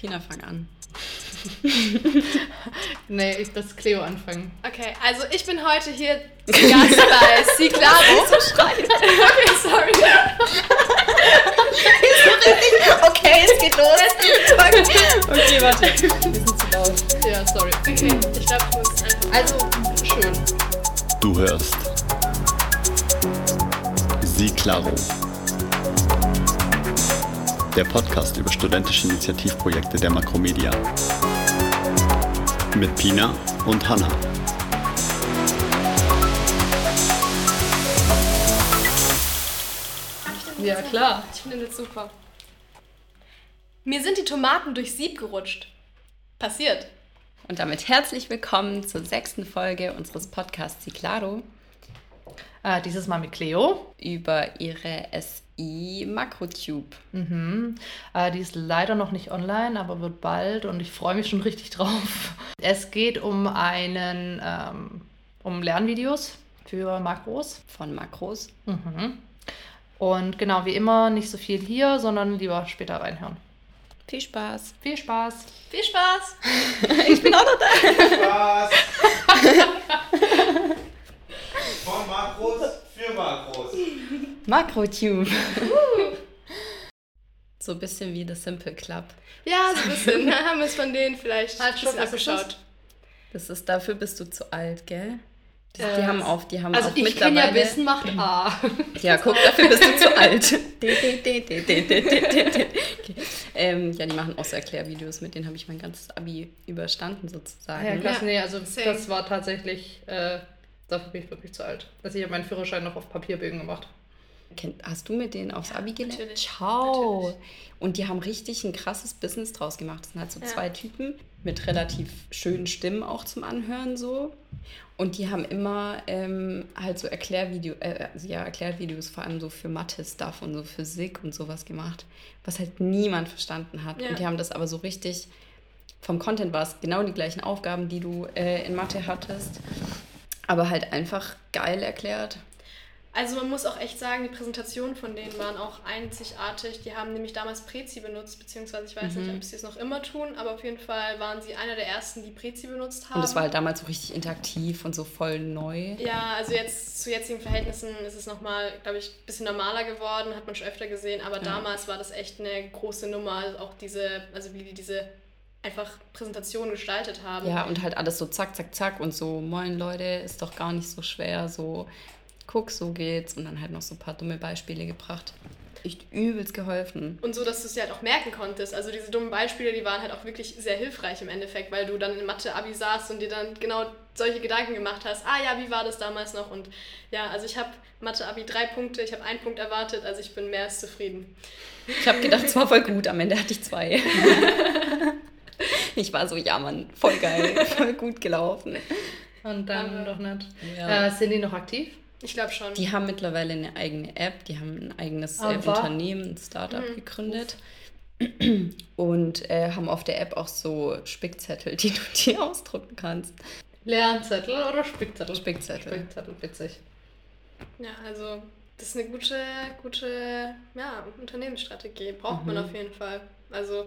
Pina, fang an. nee, ich das Cleo anfangen. Okay, also ich bin heute hier Gast bei Ciclaro. so schreit. Okay, sorry. okay, es geht los. okay, warte. Wir sind zu laut. Ja, sorry. Okay, ich glaube, du musst einfach. Also, schön. Du hörst Sie Claro. Der Podcast über studentische Initiativprojekte der Makromedia. Mit Pina und Hanna. Ja, klar. Ich finde das super. Mir sind die Tomaten durch Sieb gerutscht. Passiert. Und damit herzlich willkommen zur sechsten Folge unseres Podcasts Ciclaro Äh, dieses Mal mit Cleo. über ihre SI Makrotube. Mhm. Äh, die ist leider noch nicht online, aber wird bald und ich freue mich schon richtig drauf. Es geht um einen, ähm, um Lernvideos für Makros. von Makros. Mhm. Und genau wie immer nicht so viel hier, sondern lieber später reinhören. Viel Spaß. Viel Spaß. Viel Spaß. Ich bin auch noch da. Spaß! Von Makros für Makros. Makrotube. so ein bisschen wie The Simple Club. Ja, so ein bisschen. Haben wir es von denen vielleicht Halt, was ist abgeschaut. Das ist dafür bist du zu alt, gell? Die, Äh, die haben auf, die haben Also auch ich kann ja Wissen macht A. Ja, guck, dafür bist du zu alt. okay. ähm, ja, die machen auch so Erklärvideos, mit denen habe ich mein ganzes Abi überstanden sozusagen. Ja, krass, Ja, nee, also same. das war tatsächlich, äh, dafür bin ich wirklich zu alt. Also ich habe meinen Führerschein noch auf Papierbögen gemacht. Hast du mit denen aufs Abi gelernt? natürlich, Ciao. natürlich. Und die haben richtig ein krasses Business draus gemacht. Das sind halt so Ja. zwei Typen mit relativ schönen Stimmen auch zum Anhören so. Und die haben immer ähm, halt so Erklärvideo, äh, also ja, Erklärvideos vor allem so für Mathe-Stuff und so Physik und sowas gemacht, was halt niemand verstanden hat. Ja. Und die haben das aber so richtig, vom Content war es genau die gleichen Aufgaben, die du äh, in Mathe hattest, aber halt einfach geil erklärt. Also man muss auch echt sagen, die Präsentationen von denen waren auch einzigartig. Die haben nämlich damals Prezi benutzt, beziehungsweise ich weiß Mhm. nicht, ob sie es noch immer tun, aber auf jeden Fall waren sie einer der ersten, die Prezi benutzt haben. Und das war halt damals so richtig interaktiv und so voll neu. ja, also jetzt zu jetzigen Verhältnissen ist es nochmal, glaube ich, ein bisschen normaler geworden, hat man schon öfter gesehen, aber Ja. damals war das echt eine große Nummer, also auch diese, also wie die diese einfach Präsentation gestaltet haben. Ja, und halt alles so zack, zack, zack und so, moin Leute, ist doch gar nicht so schwer, so, guck, so geht's. Und dann halt noch so ein paar dumme Beispiele gebracht. Echt übelst geholfen. Und so, dass du es dir halt auch merken konntest. Also diese dummen Beispiele, die waren halt auch wirklich sehr hilfreich im Endeffekt, weil du dann in Mathe-Abi saßt und dir dann genau solche Gedanken gemacht hast. Ah ja, wie war das damals noch? Und ja, also ich habe Mathe-Abi drei Punkte, ich habe einen Punkt erwartet, also ich bin mehr als zufrieden. Ich habe gedacht, es war voll gut, am Ende hatte ich zwei. ich war so, ja Mann, voll geil, voll gut gelaufen. Und dann Aber- doch nicht. Ja. Äh, sind die noch aktiv? Ich glaube schon. Die haben mittlerweile eine eigene App, die haben ein eigenes äh, Unternehmen, ein Startup Mhm. gegründet. Und äh, haben auf der App auch so Spickzettel, die du dir ausdrucken kannst. Lernzettel oder Spickzettel? Spickzettel. Spickzettel, witzig. ja, also das ist eine gute, gute ja, Unternehmensstrategie. Braucht man Mhm. auf jeden Fall. Also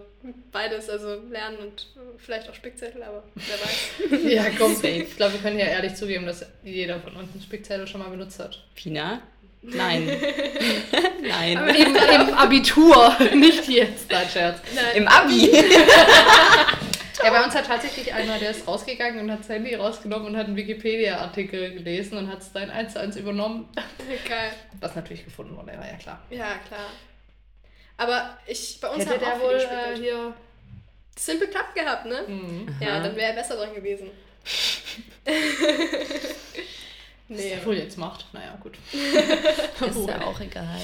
beides, also Lernen und vielleicht auch Spickzettel, aber wer weiß. Ja, komm, ich glaube, wir können ja ehrlich zugeben, dass jeder von uns einen Spickzettel schon mal benutzt hat. Pina? Nein. Nein. Aber- Im, im Abitur, nicht jetzt, dein Scherz. Nein, Im Abi. Ja, bei uns hat tatsächlich einer, der ist rausgegangen und hat sein Handy rausgenommen und hat einen Wikipedia-Artikel gelesen und hat es dann eins zu eins übernommen. Geil. Was natürlich gefunden wurde, war ja klar. Ja, klar. Aber ich, bei uns Hätte haben der auch wohl äh, hier. Simple Club gehabt, ne? Mhm. Ja, dann wäre er besser dran gewesen. Was nee. der wohl jetzt macht. Naja, gut. Ist ja auch egal.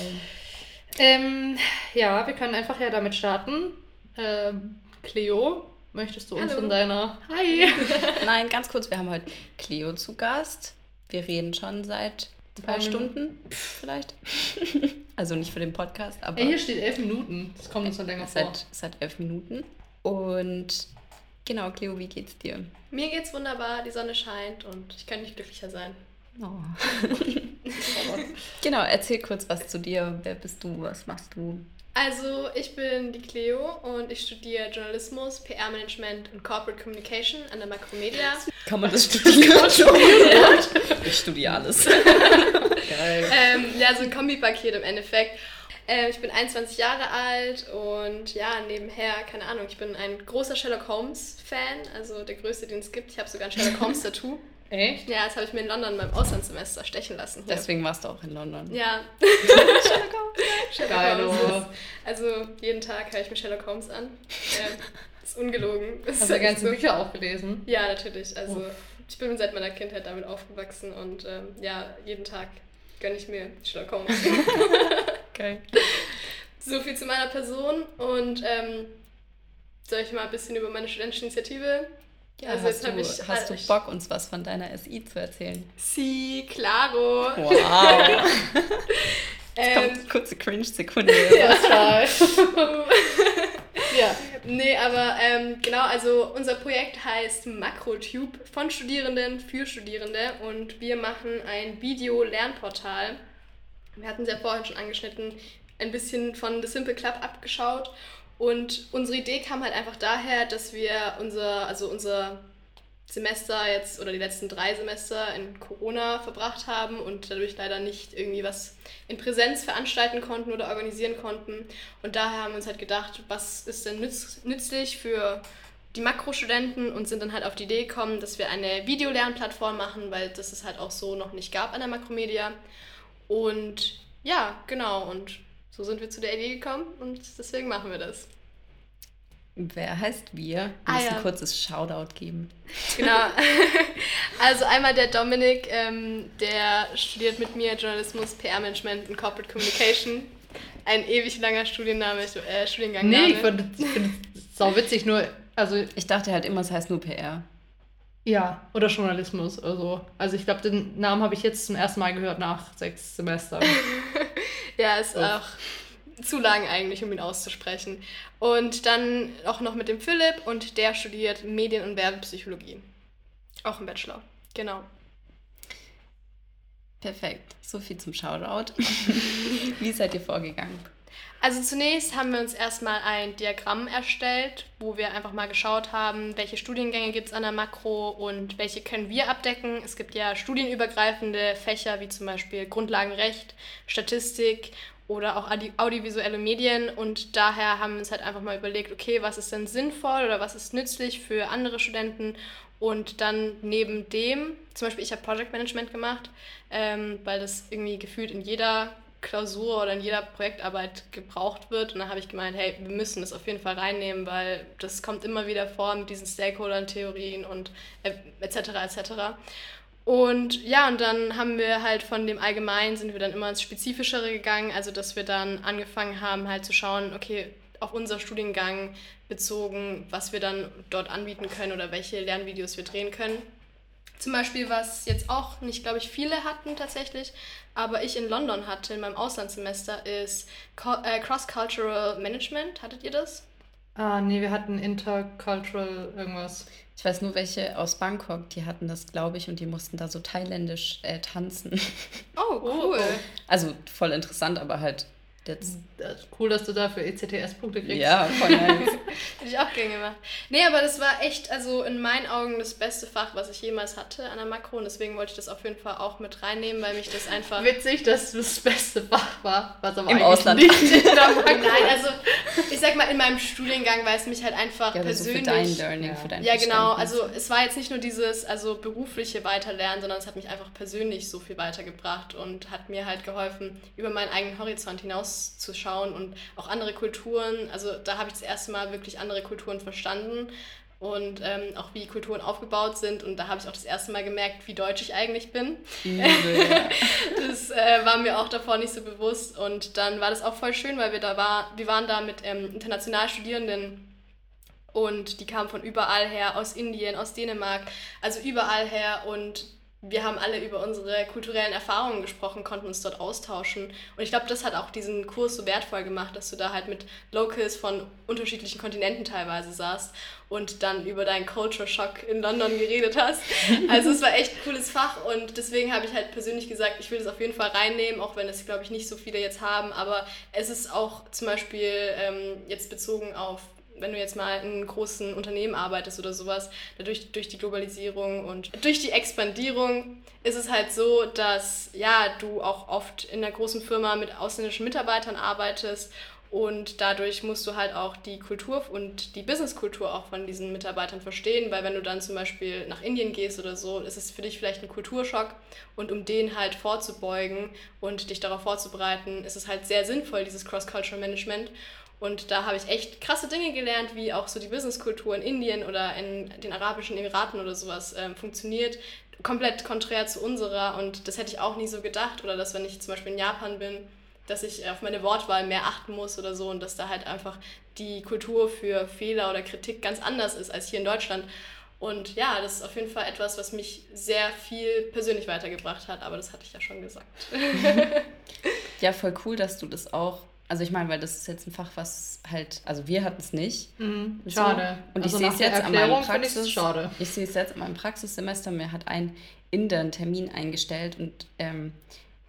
Ähm, ja, wir können einfach ja damit starten. Ähm, Cleo, möchtest du uns Hallo. von deiner. Hi! Nein, ganz kurz, wir haben heute Cleo zu Gast. Wir reden schon seit zwei paar Stunden vielleicht. Also nicht für den Podcast, aber Ey, hier steht elf Minuten. Das kommt uns dann länger vor. seit, seit elf Minuten. Und genau, Cleo, wie geht's dir? Mir geht's wunderbar, die Sonne scheint und ich kann nicht glücklicher sein. Oh. genau, erzähl kurz was zu dir. Wer bist du? Was machst du? Also, ich bin die Cleo und ich studiere Journalismus, PR-Management und Corporate Communication an der Makromedia. Kann man das studieren? ich studiere alles. Geil. ähm, ja, so ein Kombipaket im Endeffekt. Äh, ich bin 21 Jahre alt und ja, nebenher, keine Ahnung, ich bin ein großer Sherlock Holmes-Fan, also der größte, den es gibt. Ich habe sogar ein Sherlock Holmes-Tattoo. Echt? Ja, das habe ich mir in London beim Auslandssemester stechen lassen. Hier. Deswegen warst du auch in London. Ja. Sherlock Geilo. Holmes. Also jeden Tag höre ich mir Sherlock Holmes an. Ähm, ist ungelogen. Hast du die ganzen so. Bücher auch gelesen? Ja, natürlich. Also ich bin seit meiner Kindheit damit aufgewachsen und ähm, ja, jeden Tag gönne ich mir Sherlock Holmes. Geil. so viel zu meiner Person und ähm, soll ich mal ein bisschen über meine studentische Initiative? Ja, Also hast jetzt du, ich- hast du ich- Bock, uns was von deiner SI zu erzählen? Si, claro. Wow. Ähm, Kommt, kurze Cringe-Sekunde. Total. ja. Nee, aber ähm, genau, also unser Projekt heißt MacroTube von Studierenden für Studierende und wir machen ein Video-Lernportal. Wir hatten es ja vorhin schon angeschnitten, ein bisschen von The Simple Club abgeschaut und unsere Idee kam halt einfach daher, dass wir unser, also unser Semester jetzt oder die letzten drei Semester in Corona verbracht haben und dadurch leider nicht irgendwie was in Präsenz veranstalten konnten oder organisieren konnten. Und daher haben wir uns halt gedacht, was ist denn nütz nützlich für die Makrostudenten und sind dann halt auf die Idee gekommen, dass wir eine Videolernplattform machen, weil das es halt auch so noch nicht gab an der Makromedia. Und ja, genau, und so sind wir zu der Idee gekommen und deswegen machen wir das. Wer heißt wir? Wir Ah, müssen ja. ein kurzes Shoutout geben. Genau. Also einmal der Dominik, ähm, der studiert mit mir Journalismus, PR-Management und Corporate Communication. Ein ewig langer Studienname, äh, Studiengang. Nee, ich finde es sau witzig, nur, also Ich dachte halt immer, es heißt nur PR. ja, oder Journalismus oder so. Also ich glaube, den Namen habe ich jetzt zum ersten Mal gehört nach sechs Semestern. Ja, ist Uff. auch zu lang eigentlich, um ihn auszusprechen. Und dann auch noch mit dem Philipp und der studiert Medien- und Werbepsychologie. Auch im Bachelor. Genau. Perfekt. So viel zum Shoutout. Wie seid ihr vorgegangen? Also zunächst haben wir uns erstmal ein Diagramm erstellt, wo wir einfach mal geschaut haben, welche Studiengänge gibt es an der Makro und welche können wir abdecken. Es gibt ja studienübergreifende Fächer wie zum Beispiel Grundlagenrecht, Statistik oder auch audi audiovisuelle Medien und daher haben wir uns halt einfach mal überlegt, okay, was ist denn sinnvoll oder was ist nützlich für andere Studenten und dann neben dem, zum Beispiel ich habe Project Management gemacht, ähm, weil das irgendwie gefühlt in jeder Klausur oder in jeder Projektarbeit gebraucht wird. Und dann habe ich gemeint, hey, wir müssen das auf jeden Fall reinnehmen, weil das kommt immer wieder vor mit diesen Stakeholder-Theorien und äh, etc. etc. Und ja, und dann haben wir halt von dem Allgemeinen sind wir dann immer ins Spezifischere gegangen, also dass wir dann angefangen haben halt zu schauen, okay, auf unser Studiengang bezogen, was wir dann dort anbieten können oder welche Lernvideos wir drehen können. Zum Beispiel, was jetzt auch nicht, glaube ich, viele hatten tatsächlich, aber ich in London hatte in meinem Auslandssemester, ist äh, Cross-Cultural Management. Hattet ihr das? ah, nee, wir hatten Intercultural irgendwas. Ich weiß nur, welche aus Bangkok, die hatten das, glaube ich, und die mussten da so thailändisch äh, tanzen. Oh, cool. Also voll interessant, aber halt jetzt. Das ist cool, dass du dafür ECTS-Punkte kriegst. Ja, voll nice. Hätte ich auch gerne gemacht. Nee, aber das war echt, also in meinen Augen das beste Fach, was ich jemals hatte an der Makro. Und deswegen wollte ich das auf jeden Fall auch mit reinnehmen, weil mich das einfach. Witzig, dass das beste Fach war, was aber Im Ausland. nicht in der Nein, also ich sag mal in meinem Studiengang, weil es mich halt einfach Ja, aber so für persönlich. dein Learning, Ja. für dein Ja, genau. Also es war jetzt nicht nur dieses also berufliche Weiterlernen, sondern es hat mich einfach persönlich so viel weitergebracht und hat mir halt geholfen, über meinen eigenen Horizont hinauszuschauen und auch andere Kulturen. Also da habe ich das erste Mal wirklich andere Kulturen verstanden und ähm, auch wie Kulturen aufgebaut sind. Und da habe ich auch das erste Mal gemerkt, wie deutsch ich eigentlich bin. Ja. Das äh, war mir auch davor nicht so bewusst. Und dann war das auch voll schön, weil wir da war, wir waren da mit ähm, international Studierenden und die kamen von überall her, aus Indien, aus Dänemark, also überall her. Und wir haben alle über unsere kulturellen Erfahrungen gesprochen, konnten uns dort austauschen. Und ich glaube, das hat auch diesen Kurs so wertvoll gemacht, dass du da halt mit Locals von unterschiedlichen Kontinenten teilweise saßt und dann über deinen Culture Shock in London geredet hast. Also es war echt ein cooles Fach und deswegen habe ich halt persönlich gesagt, ich will das auf jeden Fall reinnehmen, auch wenn es, glaube ich, nicht so viele jetzt haben. Aber es ist auch zum Beispiel ähm, jetzt bezogen auf wenn du jetzt mal in großen Unternehmen arbeitest oder sowas, dadurch durch die Globalisierung und durch die Expandierung ist es halt so, dass ja, du auch oft in einer großen Firma mit ausländischen Mitarbeitern arbeitest und dadurch musst du halt auch die Kultur und die Businesskultur auch von diesen Mitarbeitern verstehen, weil wenn du dann zum Beispiel nach Indien gehst oder so, ist es für dich vielleicht ein Kulturschock. Und um den halt vorzubeugen und dich darauf vorzubereiten, ist es halt sehr sinnvoll, dieses Cross-Cultural Management. Und da habe ich echt krasse Dinge gelernt, wie auch so die Businesskultur in Indien oder in den Arabischen Emiraten oder sowas ähm, funktioniert. Komplett konträr zu unserer. Und das hätte ich auch nie so gedacht. Oder dass, wenn ich zum Beispiel in Japan bin, dass ich auf meine Wortwahl mehr achten muss oder so und dass da halt einfach die Kultur für Fehler oder Kritik ganz anders ist als hier in Deutschland. Und ja, das ist auf jeden Fall etwas, was mich sehr viel persönlich weitergebracht hat, aber das hatte ich ja schon gesagt. ja, voll cool, dass du das auch also ich meine, weil das ist jetzt ein Fach, was halt, also wir hatten es nicht. Mhm. Schade. So. Und also ich sehe es jetzt an meinem Praxis. Schade. Ich sehe es jetzt an meinem Praxissemester. Mir hat ein Inder einen Termin eingestellt und ähm,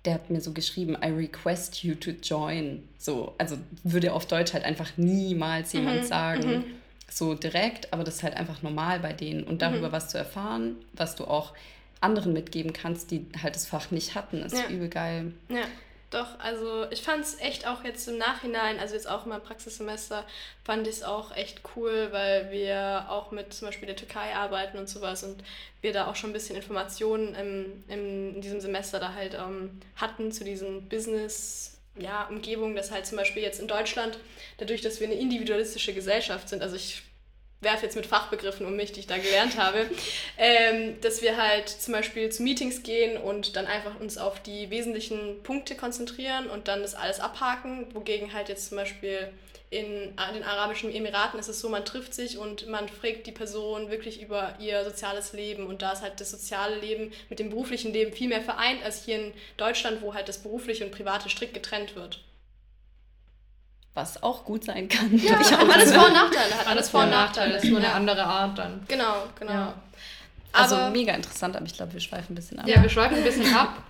der hat mir so geschrieben, I request you to join. So, also würde auf Deutsch halt einfach niemals jemand mhm. sagen. Mhm. So direkt, aber das ist halt einfach normal bei denen. Und darüber mhm. was zu erfahren, was du auch anderen mitgeben kannst, die halt das Fach nicht hatten, ist ja. übel geil. Ja. Doch, also ich fand es echt auch jetzt im Nachhinein, also jetzt auch in meinem Praxissemester, fand ich es auch echt cool, weil wir auch mit zum Beispiel der Türkei arbeiten und sowas und wir da auch schon ein bisschen Informationen im, im, in diesem Semester da halt ähm, hatten zu diesen Business- ja, dass halt zum Beispiel jetzt in Deutschland, dadurch, dass wir eine individualistische Gesellschaft sind, also ich werfe jetzt mit Fachbegriffen um mich, die ich da gelernt habe, ähm, dass wir halt zum Beispiel zu Meetings gehen und dann einfach uns auf die wesentlichen Punkte konzentrieren und dann das alles abhaken, wogegen halt jetzt zum Beispiel in den Arabischen Emiraten ist es so, man trifft sich und man fragt die Person wirklich über ihr soziales Leben. Und da ist halt das soziale Leben mit dem beruflichen Leben viel mehr vereint als hier in Deutschland, wo halt das berufliche und private strikt getrennt wird was auch gut sein kann. Ja, hat alles Vor- und Nachteile. Hat alles Vor- und Nachteile. Das ist nur eine andere Art dann. Genau, genau. Ja. Also aber, mega interessant, aber ich glaube, wir schweifen ein bisschen ab. Ja, wir schweifen ein bisschen ab.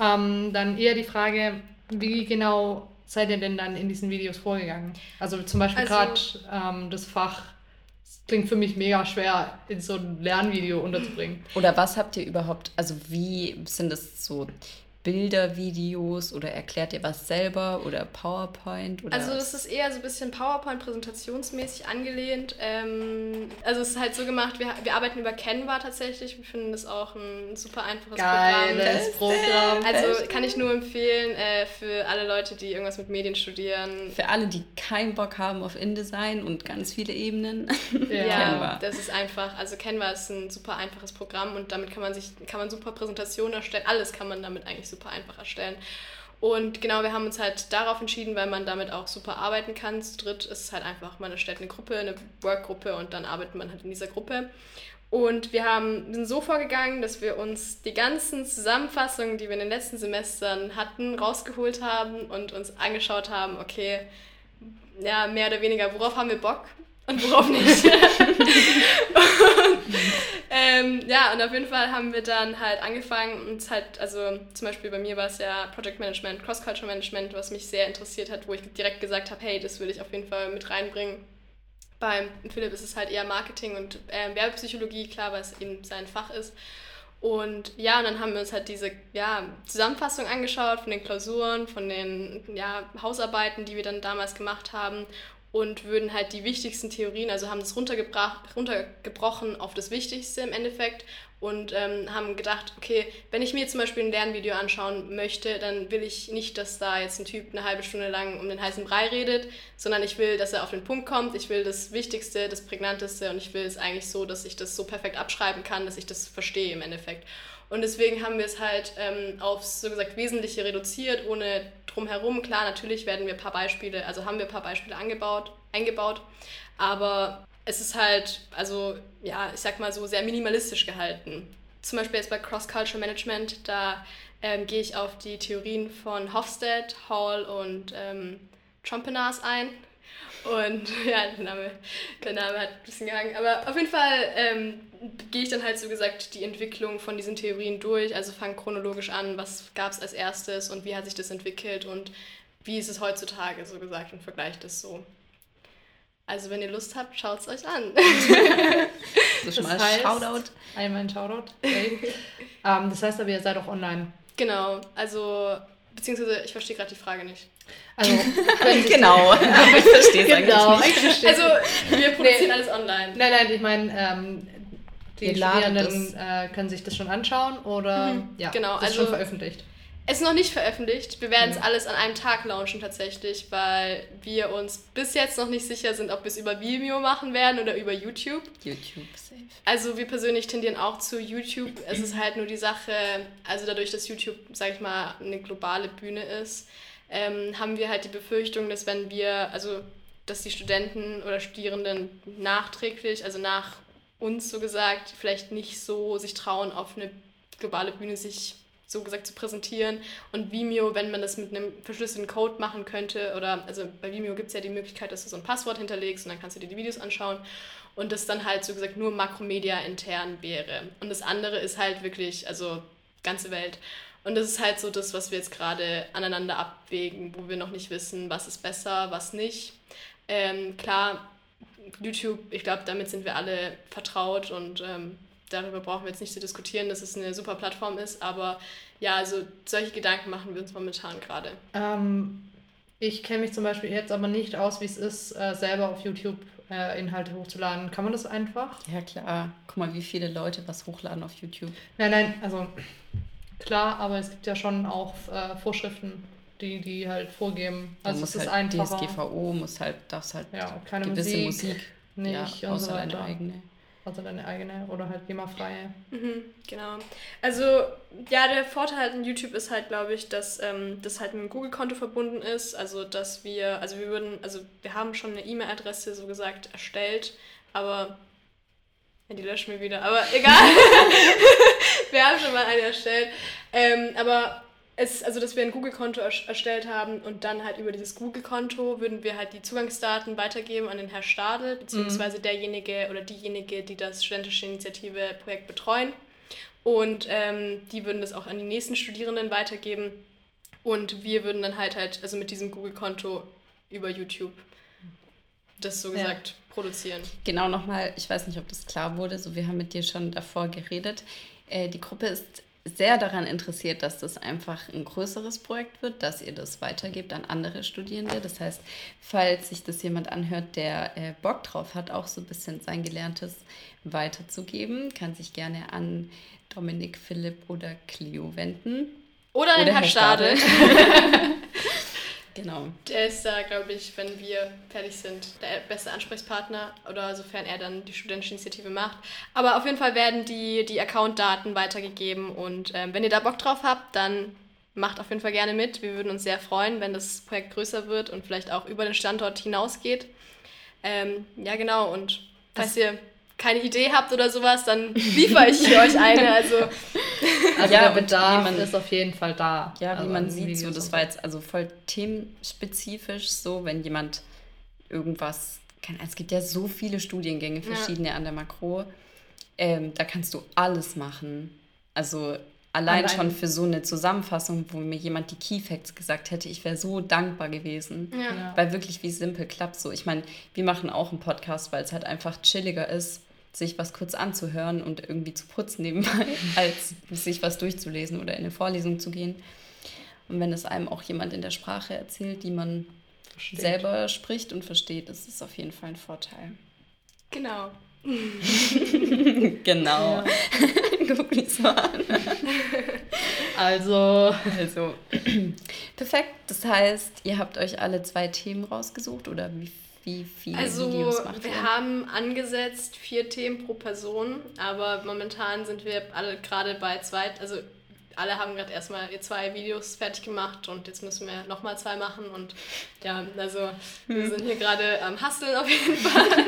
Ähm, dann eher die Frage, wie genau seid ihr denn dann in diesen Videos vorgegangen? Also zum Beispiel also, gerade ähm, das Fach das klingt für mich mega schwer, in so ein Lernvideo unterzubringen. Oder was habt ihr überhaupt, also wie sind das so Bilder, Videos oder erklärt ihr was selber oder PowerPoint? Oder also es ist eher so ein bisschen PowerPoint-präsentationsmäßig angelehnt. Ähm, also es ist halt so gemacht, wir, wir arbeiten über Canva tatsächlich. Wir finden das auch ein super einfaches Geiles Programm. Programm. Also kann ich nur empfehlen äh, für alle Leute, die irgendwas mit Medien studieren. Für alle, die keinen Bock haben auf InDesign und ganz viele Ebenen. Ja, Canva. das ist einfach, also Canva ist ein super einfaches Programm und damit kann man sich, kann man super Präsentationen erstellen. Alles kann man damit eigentlich super einfach erstellen. Und genau, wir haben uns halt darauf entschieden, weil man damit auch super arbeiten kann. Zu dritt ist es halt einfach, man erstellt eine Gruppe, eine Workgruppe und dann arbeitet man halt in dieser Gruppe. Und wir haben, sind so vorgegangen, dass wir uns die ganzen Zusammenfassungen, die wir in den letzten Semestern hatten, rausgeholt haben und uns angeschaut haben, okay, ja, mehr oder weniger, worauf haben wir Bock und worauf nicht. und, ähm, ja, und auf jeden Fall haben wir dann halt angefangen, uns halt, also zum Beispiel bei mir war es ja Project Management, Cross-Cultural Management, was mich sehr interessiert hat, wo ich direkt gesagt habe, hey, das würde ich auf jeden Fall mit reinbringen. Beim Philipp ist es halt eher Marketing und äh, Werbepsychologie, klar, weil es eben sein Fach ist. Und ja, und dann haben wir uns halt diese ja, Zusammenfassung angeschaut von den Klausuren, von den ja, Hausarbeiten, die wir dann damals gemacht haben und würden halt die wichtigsten Theorien, also haben das runtergebrochen auf das Wichtigste im Endeffekt und ähm, haben gedacht, okay, wenn ich mir zum Beispiel ein Lernvideo anschauen möchte, dann will ich nicht, dass da jetzt ein Typ eine halbe Stunde lang um den heißen Brei redet, sondern ich will, dass er auf den Punkt kommt, ich will das Wichtigste, das Prägnanteste und ich will es eigentlich so, dass ich das so perfekt abschreiben kann, dass ich das verstehe im Endeffekt. Und deswegen haben wir es halt ähm, aufs so gesagt Wesentliche reduziert, ohne drumherum. Klar, natürlich werden wir ein paar Beispiele, also haben wir ein paar Beispiele angebaut, eingebaut, aber es ist halt, also ja, ich sag mal so sehr minimalistisch gehalten. zum Beispiel jetzt bei Cross-Cultural Management, da ähm, gehe ich auf die Theorien von Hofstede, Hall und ähm, Trompenas ein. Und ja, der Name, der Name hat ein bisschen gehangen. Aber auf jeden Fall ähm, gehe ich dann halt so gesagt die Entwicklung von diesen Theorien durch. Also fange chronologisch an, was gab es als erstes und wie hat sich das entwickelt und wie ist es heutzutage so gesagt und vergleicht das so. Also wenn ihr Lust habt, schaut es euch an. so schon mal heißt, Shoutout. Einmal ein Shoutout. Okay. ähm, das heißt aber, ihr seid auch online. Genau, also beziehungsweise ich verstehe gerade die Frage nicht. Also, genau, ich verstehe es genau, eigentlich nicht. Also, wir produzieren nee. alles online. Nein, nein, ich meine, ähm, die Studierenden äh, können sich das schon anschauen oder mhm, ja, genau, das ist also, schon veröffentlicht. Es ist noch nicht veröffentlicht. Wir werden es mhm. alles an einem Tag launchen tatsächlich, weil wir uns bis jetzt noch nicht sicher sind, ob wir es über Vimeo machen werden oder über YouTube. YouTube, safe. Also wir persönlich tendieren auch zu YouTube. Es ist halt nur die Sache, also dadurch, dass YouTube, sag ich mal, eine globale Bühne ist, ähm, haben wir halt die Befürchtung, dass wenn wir, also dass die Studenten oder Studierenden nachträglich, also nach uns so gesagt, vielleicht nicht so sich trauen, auf eine globale Bühne sich so gesagt zu präsentieren. Und Vimeo, wenn man das mit einem verschlüsselten Code machen könnte, oder also bei Vimeo gibt es ja die Möglichkeit, dass du so ein Passwort hinterlegst und dann kannst du dir die Videos anschauen und das dann halt so gesagt nur Makromedia intern wäre. Und das andere ist halt wirklich, also ganze Welt. Und das ist halt so das, was wir jetzt gerade aneinander abwägen, wo wir noch nicht wissen, was ist besser, was nicht. Ähm, klar, YouTube, ich glaube, damit sind wir alle vertraut und ähm, darüber brauchen wir jetzt nicht zu diskutieren, dass es eine super Plattform ist, aber ja, also solche Gedanken machen wir uns momentan gerade. Ähm, ich kenne mich zum Beispiel jetzt aber nicht aus, wie es ist, äh, selber auf YouTube äh, Inhalte hochzuladen. Kann man das einfach? Ja, klar. Guck mal, wie viele Leute was hochladen auf YouTube. Nein, nein, also klar, aber es gibt ja schon auch äh, Vorschriften, die die halt vorgeben. Also es ist halt einfacher. DSGVO muss halt, das halt ja, keine gewisse Musik, Musik nicht ja, außer so deine eigene. Also deine eigene oder halt GEMA-freie. Mhm, genau. Also ja, der Vorteil an YouTube ist halt, glaube ich, dass ähm, das halt mit einem Google-Konto verbunden ist. Also dass wir, also wir würden, also wir haben schon eine E-Mail-Adresse so gesagt erstellt, aber ja, die löschen wir wieder, aber egal. wir haben schon mal eine erstellt. Ähm, aber es, also dass wir ein Google-Konto erstellt haben und dann halt über dieses Google-Konto würden wir halt die Zugangsdaten weitergeben an den Herr Stadel, beziehungsweise mhm. derjenige oder diejenige, die das studentische Initiative-Projekt betreuen. Und ähm, die würden das auch an die nächsten Studierenden weitergeben. Und wir würden dann halt halt, also mit diesem Google-Konto über YouTube das so gesagt ja. produzieren. Genau nochmal, ich weiß nicht, ob das klar wurde, so wir haben mit dir schon davor geredet. Äh, die Gruppe ist sehr daran interessiert, dass das einfach ein größeres Projekt wird, dass ihr das weitergebt an andere Studierende. Das heißt, falls sich das jemand anhört, der äh, Bock drauf hat, auch so ein bisschen sein Gelerntes weiterzugeben, kann sich gerne an Dominik, Philipp oder Clio wenden. Oder an Herr Stade. Genau. Der ist da, glaube ich, wenn wir fertig sind, der beste Ansprechpartner oder sofern er dann die studentische Initiative macht. Aber auf jeden Fall werden die, die Account-Daten weitergegeben und ähm, wenn ihr da Bock drauf habt, dann macht auf jeden Fall gerne mit. Wir würden uns sehr freuen, wenn das Projekt größer wird und vielleicht auch über den Standort hinausgeht. Ähm, ja, genau. Und falls ihr keine Idee habt oder sowas, dann liefere ich euch eine. Also, also ja, der Bedarf man, ist auf jeden Fall da. Ja, wie also man sieht, so, das war jetzt also voll themenspezifisch so, wenn jemand irgendwas kann. Es gibt ja so viele Studiengänge, verschiedene ja. an der Makro. Ähm, da kannst du alles machen. Also allein, allein, schon für so eine Zusammenfassung, wo mir jemand die Key Facts gesagt hätte, ich wäre so dankbar gewesen. Ja. Weil wirklich wie simpel klappt so. Ich meine, wir machen auch einen Podcast, weil es halt einfach chilliger ist sich was kurz anzuhören und irgendwie zu putzen nebenbei, als sich was durchzulesen oder in eine Vorlesung zu gehen. Und wenn es einem auch jemand in der Sprache erzählt, die man versteht. selber spricht und versteht, ist es auf jeden Fall ein Vorteil. Genau. genau. Ja. Guck mich so an. Also. Also. Perfekt. Das heißt, ihr habt euch alle zwei Themen rausgesucht oder wie wie viele also, Videos macht ihr? Wir haben angesetzt vier Themen pro Person, aber momentan sind wir alle gerade bei zwei, also alle haben gerade erstmal zwei Videos fertig gemacht und jetzt müssen wir nochmal zwei machen und ja, also wir hm. sind hier gerade am Husteln auf jeden Fall.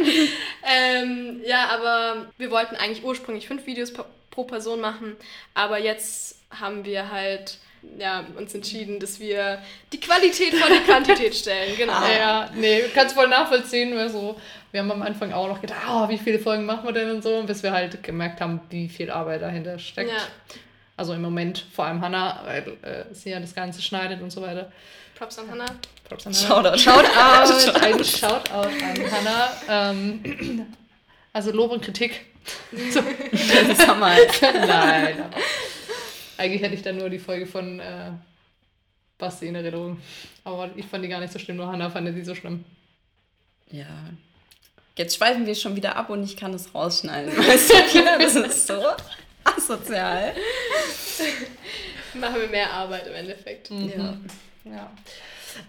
ähm, ja, aber wir wollten eigentlich ursprünglich fünf Videos pro Person machen. Aber jetzt haben wir halt ja, uns entschieden, dass wir die Qualität vor die Quantität stellen. Genau. Ah. Ja, nee, kannst voll nachvollziehen, weil so, wir haben am Anfang auch noch gedacht, oh, wie viele Folgen machen wir denn und so, bis wir halt gemerkt haben, wie viel Arbeit dahinter steckt. Ja. Also im Moment vor allem Hannah, weil äh, sie ja das Ganze schneidet und so weiter. Props an Hannah. Props an Hannah. Shoutout. Shoutout. Ein Shoutout an Hannah. Ähm, also Lob und Kritik. So. Das haben wir halt. Nein. Eigentlich hätte ich dann nur die Folge von äh, Basti in Erinnerung. Aber ich fand die gar nicht so schlimm, nur Hannah fand die so schlimm. Ja. Jetzt schweifen wir schon wieder ab und ich kann es rausschneiden. Weißt du, das ist so asozial. Machen wir mehr Arbeit im Endeffekt. Mhm. Ja. ja.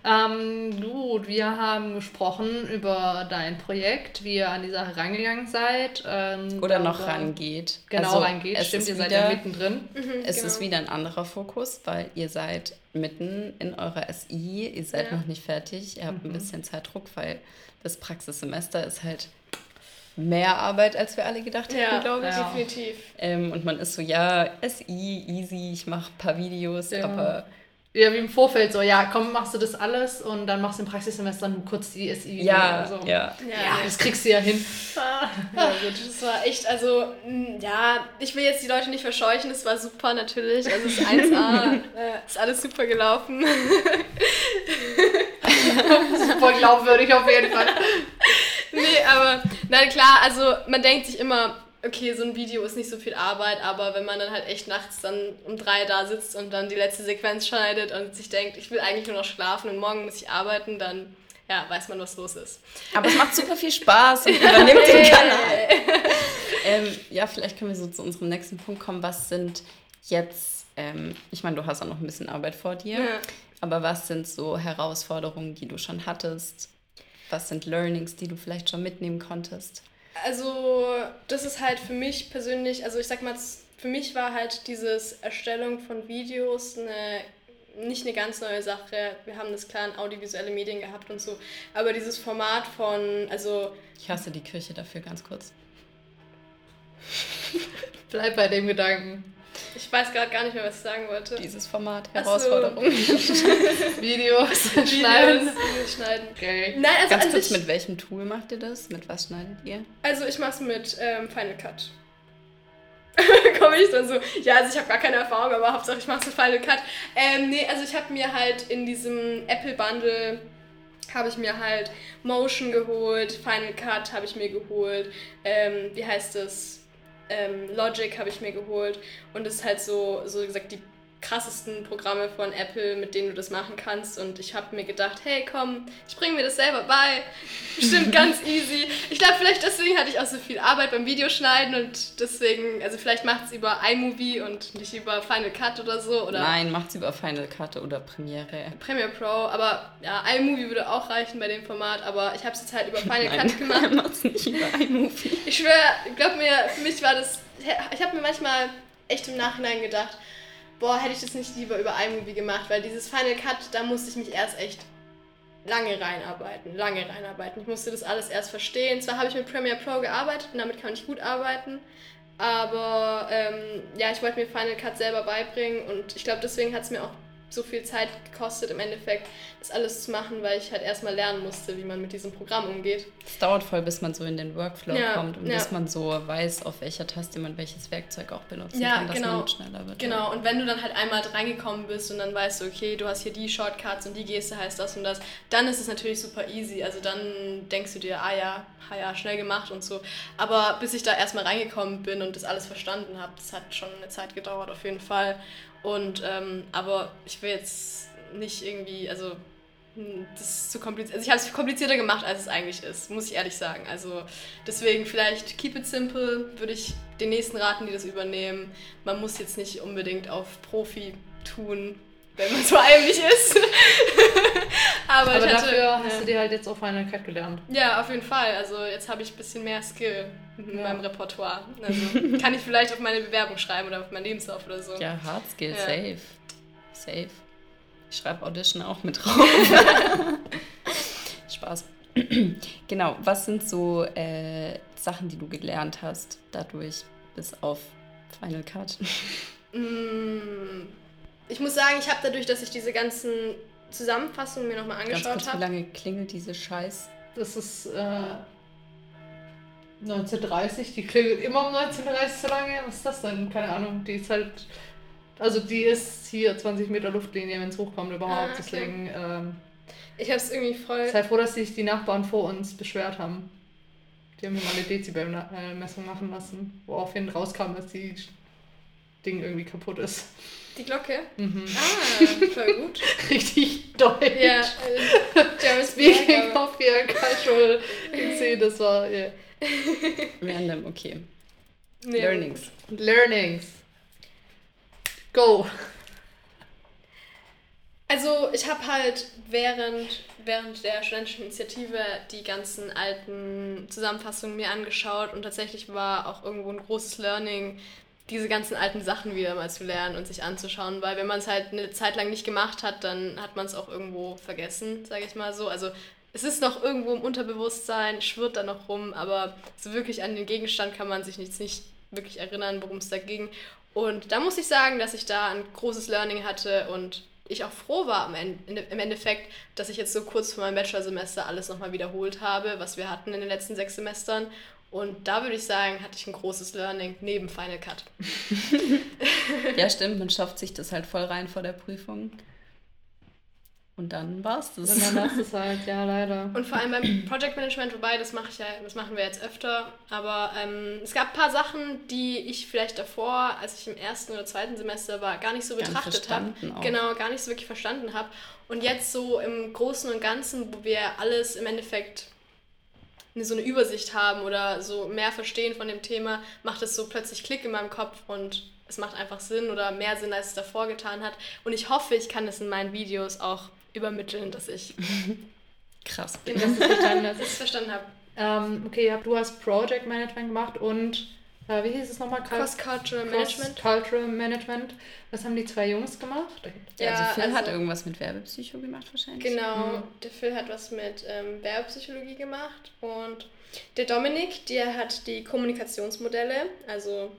Ähm, gut, wir haben gesprochen über dein Projekt, wie ihr an die Sache rangegangen seid. Ähm, Oder noch rangeht. Genau, also rangeht. Stimmt, ihr seid ja mittendrin. Mhm, es genau. ist wieder ein anderer Fokus, weil ihr seid mitten in eurer SI, ihr seid ja. noch nicht fertig, ihr habt mhm. ein bisschen Zeitdruck, weil das Praxissemester ist halt mehr Arbeit, als wir alle gedacht ja, hätten, glaube ich. Ja, definitiv. Ähm, und man ist so, ja, SI, easy, ich mache ein paar Videos, ja. aber ja, wie im Vorfeld so, ja, komm, machst du das alles und dann machst du im Praxissemester nur kurz die SI. Ja, so. ja. ja. das kriegst du ja hin. Ah, ja, gut, das war echt, also, ja, ich will jetzt die Leute nicht verscheuchen, es war super natürlich, also es ist 1A, äh, ist alles super gelaufen. super glaubwürdig auf jeden Fall. nee, aber, na klar, also man denkt sich immer, okay, so ein Video ist nicht so viel Arbeit, aber wenn man dann halt echt nachts dann um drei da sitzt und dann die letzte Sequenz schneidet und sich denkt, ich will eigentlich nur noch schlafen und morgen muss ich arbeiten, dann ja, weiß man, was los ist. Aber es macht super viel Spaß und übernimmt den Kanal. ähm, ja, vielleicht können wir so zu unserem nächsten Punkt kommen. Was sind jetzt, ähm, ich meine, du hast auch noch ein bisschen Arbeit vor dir, ja. aber was sind so Herausforderungen, die du schon hattest? Was sind Learnings, die du vielleicht schon mitnehmen konntest? Also, das ist halt für mich persönlich, also ich sag mal, für mich war halt dieses Erstellung von Videos eine nicht eine ganz neue Sache. Wir haben das klar in audiovisuelle Medien gehabt und so. Aber dieses Format von, also. Ich hasse die Kirche dafür ganz kurz. Bleib bei dem Gedanken. Ich weiß gerade gar nicht mehr, was ich sagen wollte. Dieses Format, Herausforderung. So. Videos, schneiden. schneiden. Okay. Nein, also Ganz kurz, mit welchem Tool macht ihr das? Mit was schneidet ihr? Also ich mache es mit ähm, Final Cut. Komme ich dann so, ja, also ich habe gar keine Erfahrung, aber Hauptsache ich mache so Final Cut. Ähm, nee, also ich habe mir halt in diesem Apple Bundle habe ich mir halt Motion geholt, Final Cut habe ich mir geholt, ähm, wie heißt das? Ähm, Logic habe ich mir geholt und es ist halt so, so gesagt, die krassesten Programme von Apple, mit denen du das machen kannst. Und ich habe mir gedacht, hey, komm, ich bringe mir das selber bei. Bestimmt ganz easy. Ich glaube, vielleicht deswegen hatte ich auch so viel Arbeit beim Videoschneiden und deswegen, also vielleicht macht es über iMovie und nicht über Final Cut oder so. Oder Nein, macht es über Final Cut oder Premiere. Premiere Pro, aber ja, iMovie würde auch reichen bei dem Format, aber ich habe es jetzt halt über Final Nein, Cut gemacht. macht's nicht über iMovie. Ich schwöre, glaub mir, für mich war das, ich habe mir manchmal echt im Nachhinein gedacht, boah, hätte ich das nicht lieber über iMovie gemacht, weil dieses Final Cut, da musste ich mich erst echt lange reinarbeiten, lange reinarbeiten. Ich musste das alles erst verstehen. Zwar habe ich mit Premiere Pro gearbeitet und damit kann ich gut arbeiten, aber ähm, ja, ich wollte mir Final Cut selber beibringen und ich glaube, deswegen hat es mir auch so viel Zeit gekostet, im Endeffekt das alles zu machen, weil ich halt erstmal lernen musste, wie man mit diesem Programm umgeht. Es dauert voll, bis man so in den Workflow ja, kommt und ja. bis man so weiß, auf welcher Taste man welches Werkzeug auch benutzen ja, kann, dass genau, man schneller wird. Genau, und wenn du dann halt einmal reingekommen bist und dann weißt du, okay, du hast hier die Shortcuts und die Geste heißt das und das, dann ist es natürlich super easy. Also dann denkst du dir, ah ja, ah ja, schnell gemacht und so. Aber bis ich da erstmal reingekommen bin und das alles verstanden habe, das hat schon eine Zeit gedauert auf jeden Fall. Und, ähm, aber ich will jetzt nicht irgendwie, also hm, das ist zu kompliziert. Also ich habe es komplizierter gemacht, als es eigentlich ist, muss ich ehrlich sagen. Also deswegen vielleicht keep it simple, würde ich den nächsten raten, die das übernehmen. Man muss jetzt nicht unbedingt auf Profi tun, wenn man so eigentlich ist. Aber, Aber hatte, dafür hast du dir halt jetzt auch Final Cut gelernt. Ja, auf jeden Fall. Also jetzt habe ich ein bisschen mehr Skill in ja. meinem Repertoire. Also kann ich vielleicht auf meine Bewerbung schreiben oder auf mein Lebenslauf oder so. Ja, Hard Skill, ja. safe. Safe. Ich schreibe Audition auch mit drauf. Spaß. genau, was sind so äh, Sachen, die du gelernt hast dadurch, bis auf Final Cut. Ich muss sagen, ich habe dadurch, dass ich diese ganzen Zusammenfassungen mir nochmal angeschaut kurz, wie habe. lange klingelt diese Scheiß? Das ist äh, 1930, die klingelt immer um 1930 so lange. Was ist das denn? Keine Ahnung. Die ist halt. Also die ist hier 20 Meter Luftlinie, wenn es hochkommt überhaupt. Ah, okay. Deswegen ähm, Ich habe es irgendwie voll. sei froh, dass sich die Nachbarn vor uns beschwert haben. Die haben mir mal eine Dezibelmessung machen lassen, woraufhin rauskam, dass die Ding irgendwie kaputt ist. Die Glocke. Mhm. Ah, voll gut. Richtig deutsch. Ja, äh, Speaking of your casual gesehen, das war yeah. Random, okay. Nee. Learnings. Learnings. Go. Also ich habe halt während, während der studentischen Initiative die ganzen alten Zusammenfassungen mir angeschaut und tatsächlich war auch irgendwo ein großes Learning, diese ganzen alten Sachen wieder mal zu lernen und sich anzuschauen, weil wenn man es halt eine Zeit lang nicht gemacht hat, dann hat man es auch irgendwo vergessen, sage ich mal so. Also es ist noch irgendwo im Unterbewusstsein, schwirrt da noch rum, aber so wirklich an den Gegenstand kann man sich nicht, nicht wirklich erinnern, worum es da ging. Und da muss ich sagen, dass ich da ein großes Learning hatte und ich auch froh war am Ende, im Endeffekt, dass ich jetzt so kurz vor meinem Bachelorsemester alles nochmal wiederholt habe, was wir hatten in den letzten sechs Semestern. Und da würde ich sagen, hatte ich ein großes Learning neben Final Cut. Ja, stimmt, man schafft sich das halt voll rein vor der Prüfung. Und dann war's das. Und dann du es halt, ja, leider. Und vor allem beim Project Management, wobei das mache ich ja, das machen wir jetzt öfter, aber ähm, es gab ein paar Sachen, die ich vielleicht davor, als ich im ersten oder zweiten Semester war, gar nicht so betrachtet habe. Genau, gar nicht so wirklich verstanden habe. Und jetzt so im Großen und Ganzen, wo wir alles im Endeffekt so eine Übersicht haben oder so mehr verstehen von dem Thema, macht es so plötzlich Klick in meinem Kopf und es macht einfach Sinn oder mehr Sinn, als es davor getan hat. Und ich hoffe, ich kann das in meinen Videos auch übermitteln, dass ich Krass. Dass du es verstanden dass ich es verstanden habe. Ähm, okay, ja, du hast Project Management gemacht und äh, wie hieß es nochmal? Cul- Cross-Cultural Management. Cross-Cultural Management. Was haben die zwei Jungs gemacht? Ja, also Phil hat also- irgendwas mit Werbepsycho gemacht wahrscheinlich. Genau, Mhm. der Phil hat was mit ähm, Werbepsychologie gemacht und der Dominik, der hat die Kommunikationsmodelle, also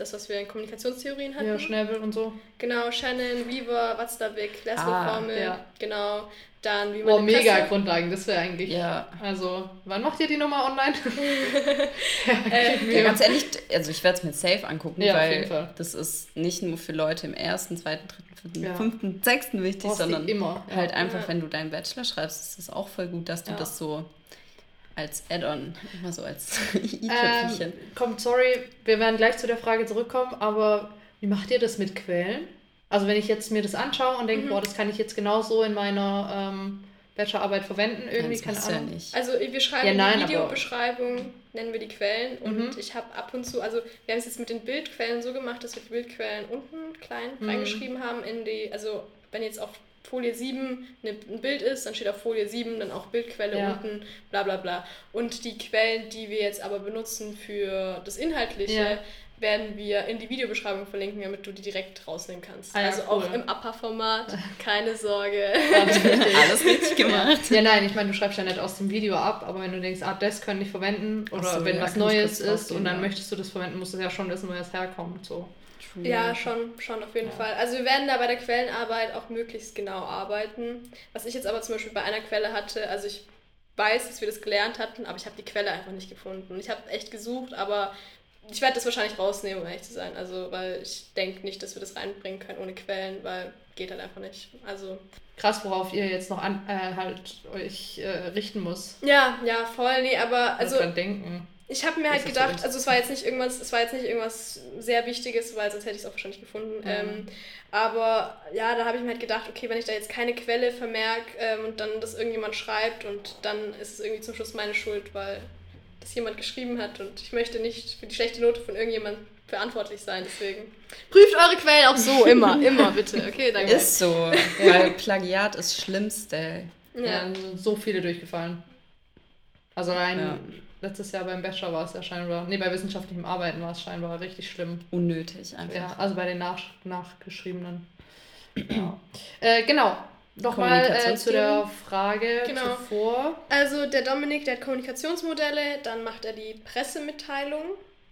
das, was wir in Kommunikationstheorien hatten. Ja, Schnäbel und so. Genau, Shannon, Weaver, Watzlawick, Ah, Laszlo-Formel, ja. genau. Dann, wie man Boah, mega Presse- Grundlagen, das wäre eigentlich. Ja. Also, wann macht ihr die Nummer online? Äh, Ja, ganz ehrlich, also ich werde es mir safe angucken, Ja, weil das ist nicht nur für Leute im ersten, zweiten, dritten, vierten, Ja. fünften, sechsten wichtig, Brauchst sondern immer, ja. halt einfach, Ja. wenn du deinen Bachelor schreibst, ist es auch voll gut, dass du Ja. das so als Add-on, immer so als Ähm, i-Köpfchen. kommt, sorry, wir werden gleich zu der Frage zurückkommen, aber wie macht ihr das mit Quellen? Also wenn ich jetzt mir das anschaue und Mhm. denke, boah, das kann ich jetzt genauso in meiner ähm, Bachelorarbeit verwenden, irgendwie, das keine du ja Ahnung. nicht. Also wir schreiben Ja, nein, in die aber- Videobeschreibung, nennen wir die Quellen und Mhm. ich habe ab und zu, also wir haben es jetzt mit den Bildquellen so gemacht, dass wir die Bildquellen unten klein Mhm. reingeschrieben haben in die, also wenn jetzt auf Folie 7 eine, ein Bild ist, dann steht auf Folie 7 dann auch Bildquelle Ja. unten, bla bla bla. Und die Quellen, die wir jetzt aber benutzen für das Inhaltliche, Ja. werden wir in die Videobeschreibung verlinken, damit du die direkt rausnehmen kannst. Ah ja, also cool. auch im Upper-Format, keine Sorge. Alles richtig. Alles richtig gemacht. Ja, nein, ich meine, du schreibst ja nicht aus dem Video ab, aber wenn du denkst, ah, das könnte ich verwenden oder so, wenn ja, was Neues ist und dann ja. möchtest du das verwenden, musst du ja schon wissen, woher es herkommt. So. Ja, schon, schon auf jeden Ja. Fall. Also wir werden da bei der Quellenarbeit auch möglichst genau arbeiten. Was ich jetzt aber zum Beispiel bei einer Quelle hatte, also ich weiß, dass wir das gelernt hatten, aber ich habe die Quelle einfach nicht gefunden. Ich habe echt gesucht, aber ich werde das wahrscheinlich rausnehmen, um ehrlich zu sein. Also, weil ich denke nicht, dass wir das reinbringen können ohne Quellen, weil geht halt einfach nicht. Also, Krass, worauf ihr jetzt noch an, äh, halt euch äh, richten muss. ja, ja, voll, nee, aber also dran denken. Ich habe mir halt gedacht, also es war jetzt nicht irgendwas, es war jetzt nicht irgendwas sehr Wichtiges, weil sonst hätte ich es auch wahrscheinlich gefunden. Mhm. Ähm, aber ja, da habe ich mir halt gedacht, okay, wenn ich da jetzt keine Quelle vermerke ähm, und dann das irgendjemand schreibt und dann ist es irgendwie zum Schluss meine Schuld, weil das jemand geschrieben hat und ich möchte nicht für die schlechte Note von irgendjemand verantwortlich sein. Deswegen prüft eure Quellen auch so immer, immer bitte. Okay, danke. Ist so, weil Plagiat ist Schlimmste. Ja, ja. dann sind so viele durchgefallen. Also allein Ja. Letztes Jahr beim Bachelor war es ja scheinbar, nee, bei wissenschaftlichem Arbeiten war es scheinbar richtig schlimm. Unnötig einfach. Ja, also bei den nach, nachgeschriebenen. Ja. äh, genau. Nochmal äh, zu der Frage Genau. zuvor. Also der Dominik, der hat Kommunikationsmodelle, dann macht er die Pressemitteilung.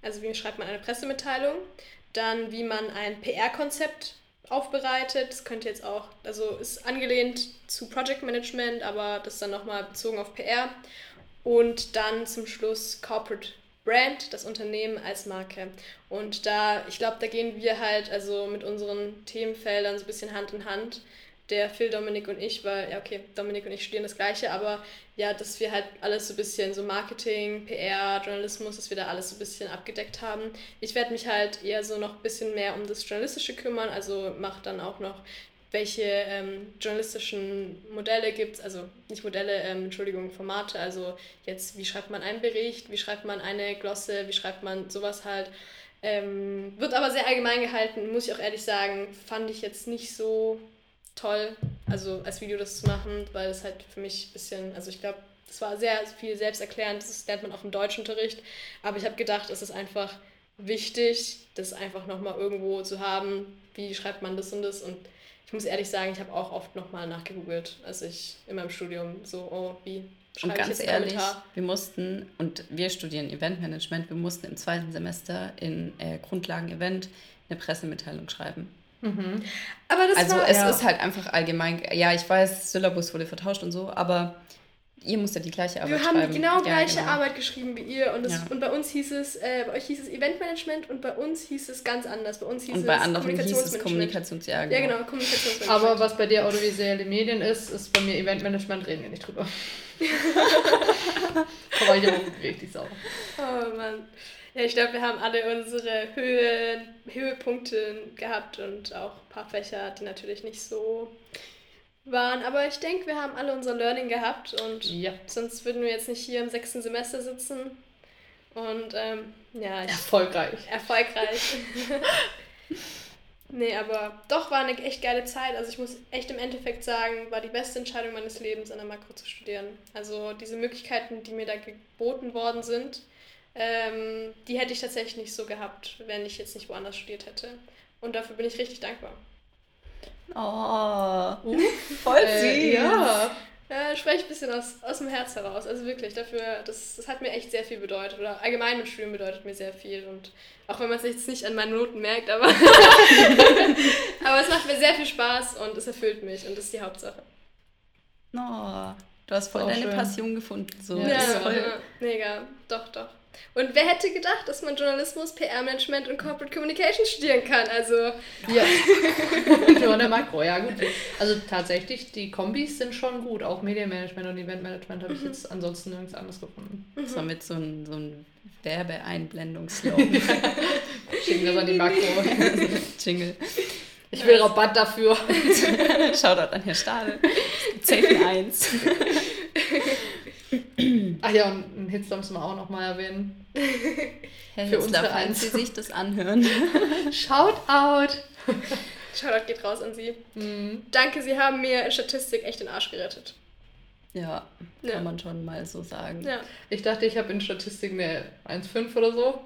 also wie schreibt man eine Pressemitteilung, dann wie man ein PR-Konzept aufbereitet. Das könnte jetzt auch, also ist angelehnt zu Project Management, aber das dann nochmal bezogen auf PR. Und dann zum Schluss Corporate Brand, das Unternehmen als Marke. Und da, ich glaube, da gehen wir halt also mit unseren Themenfeldern so ein bisschen Hand in Hand. Der Phil, Dominik und ich, weil, ja, okay, Dominik und ich studieren das Gleiche, aber ja, dass wir halt alles so ein bisschen so Marketing, PR, Journalismus, dass wir da alles so ein bisschen abgedeckt haben. Ich werde mich halt eher so noch ein bisschen mehr um das Journalistische kümmern, also mache dann auch noch welche ähm, journalistischen Modelle gibt es, also nicht Modelle, ähm, Entschuldigung, Formate, also jetzt, wie schreibt man einen Bericht, wie schreibt man eine Glosse, wie schreibt man sowas halt. Ähm, wird aber sehr allgemein gehalten, muss ich auch ehrlich sagen, fand ich jetzt nicht so toll, also als Video das zu machen, weil es halt für mich ein bisschen, also ich glaube, es war sehr viel selbsterklärend, das lernt man auch im Deutschunterricht, aber ich habe gedacht, es ist einfach wichtig, das einfach nochmal irgendwo zu haben, wie schreibt man das und das und ich muss ehrlich sagen, ich habe auch oft nochmal nachgegoogelt, als ich in meinem Studium so, oh, wie und ganz ehrlich, wir mussten, und wir studieren Eventmanagement, wir mussten im zweiten Semester in äh, Grundlagen Event eine Pressemitteilung schreiben. Mhm. Aber das also war, es ja. ist halt einfach allgemein, ja, ich weiß, Syllabus wurde vertauscht und so, aber Ihr musst ja die gleiche Arbeit schreiben. Wir haben die genau gleiche ja, genau. Arbeit geschrieben wie ihr. Und, das, ja. und bei uns hieß es, äh, bei euch hieß es Eventmanagement und bei uns hieß es ganz anders. Bei uns hieß und bei anderen hieß es Kommunikations ja, genau. ja, genau, Kommunikationsmanagement. Aber was bei dir audiovisuelle Medien ist, ist bei mir Eventmanagement, reden wir nicht drüber. Aber ich habe richtig sauer. Oh Mann. Ja, ich glaube, wir haben alle unsere Höhe, Höhepunkte gehabt und auch ein paar Fächer, die natürlich nicht so waren. Aber ich denke, wir haben alle unser Learning gehabt und ja. sonst würden wir jetzt nicht hier im sechsten Semester sitzen. Und ähm, ja. erfolgreich. Erfolgreich. nee, aber doch war eine echt geile Zeit. Also ich muss echt im Endeffekt sagen, war die beste Entscheidung meines Lebens, an der Makro zu studieren. Also diese Möglichkeiten, die mir da geboten worden sind, ähm, die hätte ich tatsächlich nicht so gehabt, wenn ich jetzt nicht woanders studiert hätte. Und dafür bin ich richtig dankbar. Oh, voll äh, süß. Äh, ja. Ja, spreche ein bisschen aus, aus dem Herz heraus. Also wirklich, dafür, das, das hat mir echt sehr viel bedeutet. Oder allgemein mit Studium bedeutet mir sehr viel. Und auch wenn man es jetzt nicht an meinen Noten merkt, aber, aber es macht mir sehr viel Spaß und es erfüllt mich und das ist die Hauptsache. Oh, du hast voll deine schön. Passion gefunden. So. Ja, ja, mega. Doch, doch. Und wer hätte gedacht, dass man Journalismus, PR-Management und Corporate Communication studieren kann? Also. Ja. Nur der Makro, ja gut. Also tatsächlich, die Kombis sind schon gut. Auch Medienmanagement und Eventmanagement habe ich mhm. jetzt ansonsten nirgends anders gefunden. Das war mit so einem so ein Werbeeinblendungslogan. Schicken das an die Makro. Jingle. Ich will Rabatt dafür. Shoutout an Herr Stahl. Safe 1. Ach ja, und einen Hitstorm müssen wir auch nochmal erwähnen. Herr Für Hitzler, falls Sie sich das anhören. Shoutout! Shoutout geht raus an Sie. Mhm. Danke, Sie haben mir in Statistik echt den Arsch gerettet. Ja, kann ja. man schon mal so sagen. Ja. Ich dachte, ich habe in Statistik eine 1,5 oder so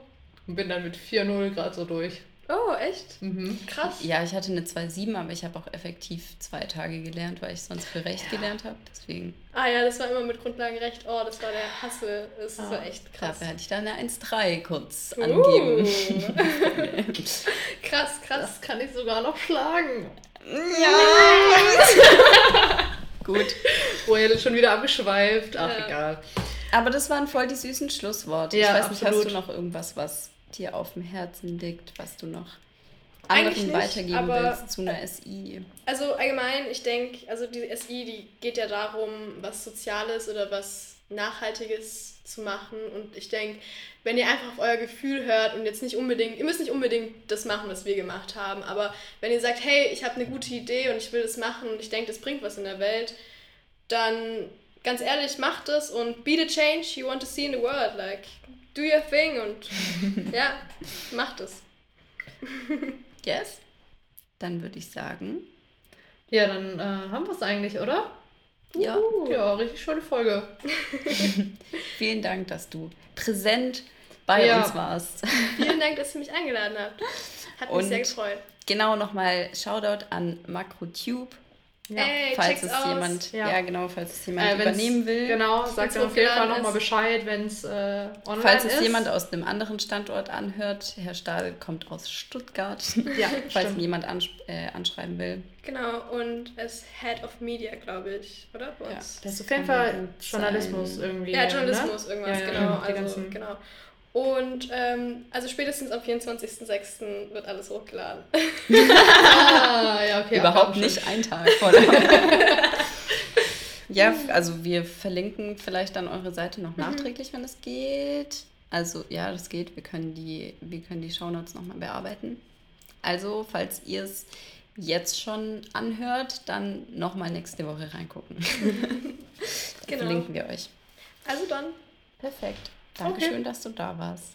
und bin dann mit 4,0 gerade so durch. Oh, echt? Mhm. Krass. Ja, ich hatte eine 2,7, aber ich habe auch effektiv zwei Tage gelernt, weil ich sonst für Recht ja. gelernt habe. Deswegen. Ah ja, das war immer mit Grundlagenrecht. Oh, das war der Hassel. Das ah, war echt krass. Dafür hatte ich da eine 1,3 kurz uh. angeben. krass, krass. Das kann ich sogar noch schlagen. Ja! Gut. Wo er schon wieder abgeschweift. Ach, ja. egal. Aber das waren voll die süßen Schlussworte. Ja, ich weiß nicht, hast du noch irgendwas, was dir auf dem Herzen liegt, was du noch anderen nicht, weitergeben willst zu einer SI? Also allgemein, ich denke, also die SI, die geht ja darum, was Soziales oder was Nachhaltiges zu machen. Und ich denke, wenn ihr einfach auf euer Gefühl hört und jetzt nicht unbedingt, ihr müsst nicht unbedingt das machen, was wir gemacht haben, aber wenn ihr sagt, hey, ich habe eine gute Idee und ich will das machen und ich denke, das bringt was in der Welt, dann ganz ehrlich, macht es und be the change you want to see in the world. Like, do your thing und ja, macht es. yes? Dann würde ich sagen. Ja, dann äh, haben wir es eigentlich, oder? Ja. Uh, ja, richtig schöne Folge. Vielen Dank, dass du präsent bei ja. uns warst. Vielen Dank, dass du mich eingeladen habt. Hat mich und sehr gefreut. Genau nochmal Shoutout an MakroTube Ja. Ey, falls es aus. jemand, ja. Ja. genau, falls es jemand Äh, übernehmen will. Genau, sagt auf jeden Fall nochmal. Bescheid, wenn es äh, online Falls es ist. jemand aus einem anderen Standort anhört, Herr Stahl kommt aus Stuttgart. Ja, falls stimmt. ihn jemand ans äh, anschreiben will. Genau, und als Head of Media, glaube ich, oder? Ja. Das ist auf jeden Fall Journalismus sein. irgendwie. Ja, Journalismus, ne? irgendwas, Ja, ja, genau. Die also, genau. Und ähm, also spätestens am 24.06. wird alles hochgeladen. Ja, okay. Überhaupt nicht ein Tag vor der Ja, f- also wir verlinken vielleicht dann eure Seite noch nachträglich, wenn es geht. Also ja, das geht. Wir können die, wir können die Shownotes nochmal bearbeiten. Also, falls ihr es jetzt schon anhört, dann nochmal nächste Woche reingucken. Genau. verlinken wir euch. Also dann, Perfekt. Dankeschön, dass du da warst.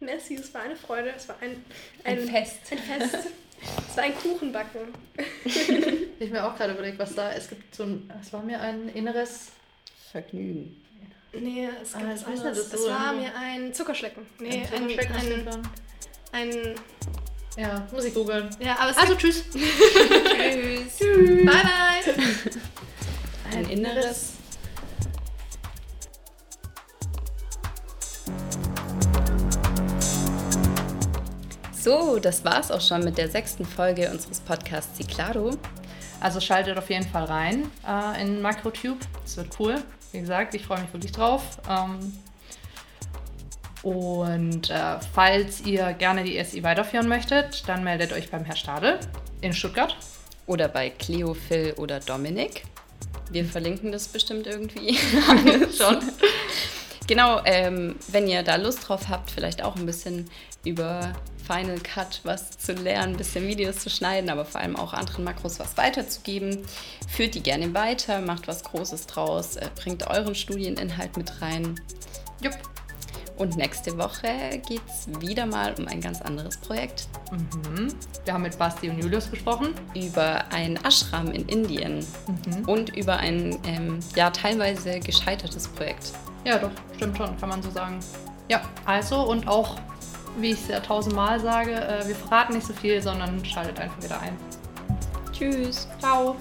merci, es war eine Freude, es war ein, Ein ein, Fest. Ein Fest. es war ein Kuchenbacken. Ich mir auch gerade überlegt, was da. Es gibt so ein. Es war mir ein inneres. Vergnügen. Nee, es Ah, gibt ich was weiß nicht, anderes. das Es so war ein- mir ein Zuckerschlecken. Nee, ein ein, Zuckerschlecken ein, ein, ein, Ja, muss ich googeln. ja, aber es Also gibt, tschüss. Tschüss. bye bye. Ein inneres. So, das war's auch schon mit der sechsten Folge unseres Podcasts Ciclado. Also schaltet auf jeden Fall rein äh, in MacroTube. Es wird cool. Wie gesagt, ich freue mich wirklich drauf. Ähm, und äh, falls ihr gerne die SI weiterführen möchtet, dann meldet euch beim Herr Stadel in Stuttgart. Oder bei Cleo, Phil oder Dominik. Wir verlinken das bestimmt irgendwie. Schon. Genau, ähm, wenn ihr da Lust drauf habt, vielleicht auch ein bisschen über Final Cut was zu lernen, ein bisschen Videos zu schneiden, aber vor allem auch anderen Makros was weiterzugeben, führt die gerne weiter, macht was Großes draus, äh, bringt euren Studieninhalt mit rein. Jupp. Und nächste Woche geht es wieder mal um ein ganz anderes Projekt. Mhm. Wir haben mit Basti und Julius gesprochen. Über ein Ashram in Indien und über ein ähm, ja, teilweise gescheitertes Projekt. Ja, doch, stimmt schon, kann man so sagen. Ja, also und auch, wie ich es ja tausendmal sage, äh, wir verraten nicht so viel, sondern schaltet einfach wieder ein. Tschüss! Ciao!